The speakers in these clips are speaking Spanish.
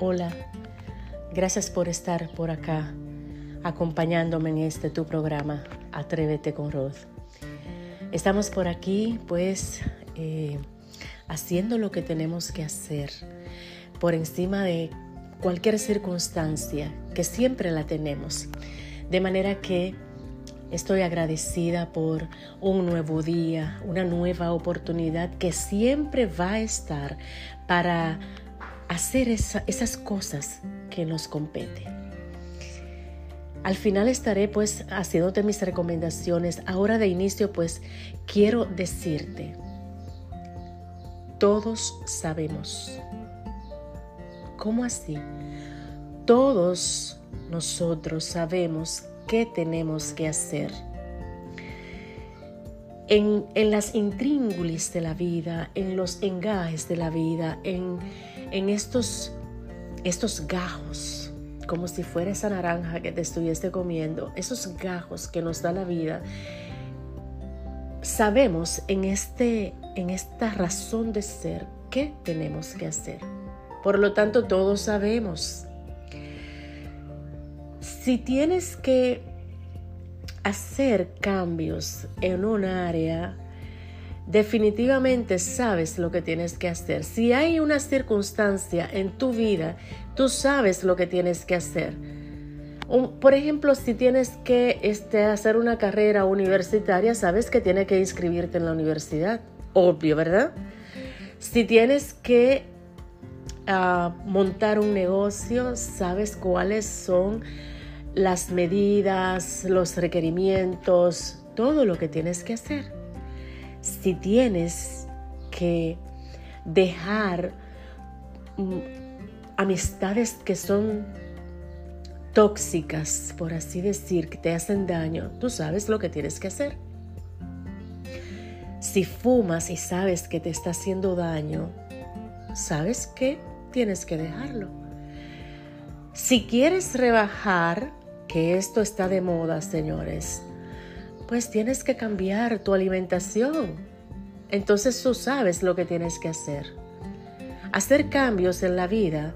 Hola, gracias por estar por acá acompañándome en este tu programa Atrévete con Rod. Estamos por aquí pues eh, haciendo lo que tenemos que hacer por encima de cualquier circunstancia que siempre la tenemos. De manera que estoy agradecida por un nuevo día, una nueva oportunidad que siempre va a estar para hacer esas cosas que nos competen. Al final estaré pues haciéndote mis recomendaciones. Ahora de inicio pues quiero decirte, todos sabemos. ¿Cómo así? Todos nosotros sabemos qué tenemos que hacer. En, en, las intríngulis de la vida, en los engajes de la vida, en, en estos, estos gajos, como si fuera esa naranja que te estuviese comiendo, esos gajos que nos da la vida, sabemos en, este, en esta razón de ser qué tenemos que hacer. Por lo tanto, todos sabemos. Si tienes que hacer cambios en un área, definitivamente sabes lo que tienes que hacer. Si hay una circunstancia en tu vida, tú sabes lo que tienes que hacer. por ejemplo, si tienes que este, hacer una carrera universitaria, sabes que tienes que inscribirte en la universidad. Obvio, ¿verdad? Si tienes que ah, montar un negocio, sabes cuáles son las medidas, los requerimientos, todo lo que tienes que hacer si tienes que dejar mm, amistades que son tóxicas, por así decir, que te hacen daño, tú sabes lo que tienes que hacer. Si fumas y sabes que te está haciendo daño, sabes que tienes que dejarlo. Si quieres rebajar, que esto está de moda, señores, pues tienes que cambiar tu alimentación. Entonces tú sabes lo que tienes que hacer. Hacer cambios en la vida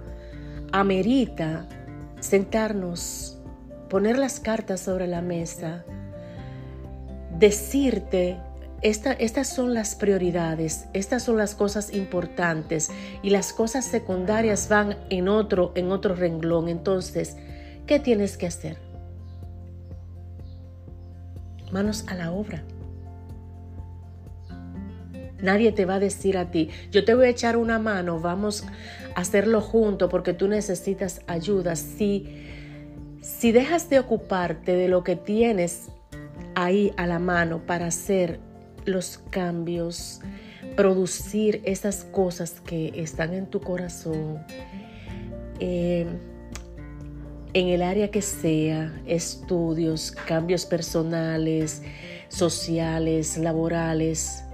amerita sentarnos, poner las cartas sobre la mesa, decirte, estas son las prioridades, estas son las cosas importantes y las cosas secundarias van en otro, en otro renglón. Entonces, ¿qué tienes que hacer? Manos a la obra. Nadie te va a decir a ti, yo te voy a echar una mano, vamos a hacerlo junto porque tú necesitas ayuda. Si, si dejas de ocuparte de lo que tienes ahí a la mano para hacer los cambios, producir esas cosas que están en tu corazón, eh, en el área que sea, estudios, cambios personales, sociales, laborales,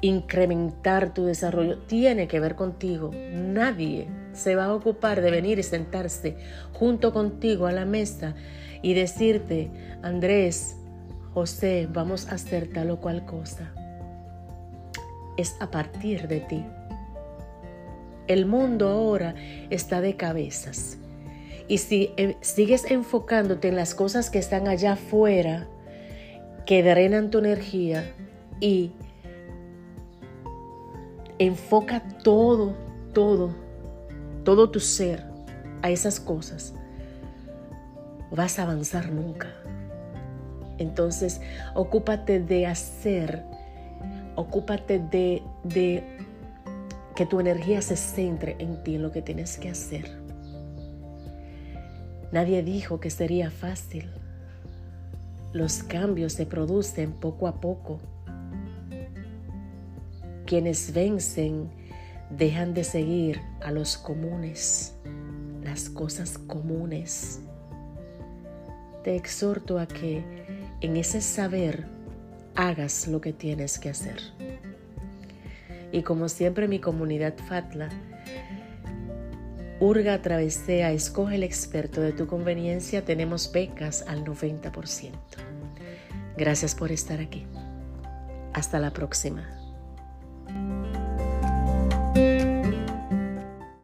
incrementar tu desarrollo, tiene que ver contigo. Nadie se va a ocupar de venir y sentarse junto contigo a la mesa y decirte, Andrés, José, vamos a hacer tal o cual cosa. Es a partir de ti. El mundo ahora está de cabezas. Y si eh, sigues enfocándote en las cosas que están allá afuera, que drenan tu energía y enfoca todo, todo, todo tu ser a esas cosas, vas a avanzar nunca. Entonces, ocúpate de hacer, ocúpate de, de que tu energía se centre en ti, en lo que tienes que hacer. Nadie dijo que sería fácil. Los cambios se producen poco a poco. Quienes vencen dejan de seguir a los comunes, las cosas comunes. Te exhorto a que en ese saber hagas lo que tienes que hacer. Y como siempre mi comunidad Fatla, Urga Travesea, escoge el experto de tu conveniencia, tenemos becas al 90%. Gracias por estar aquí. Hasta la próxima.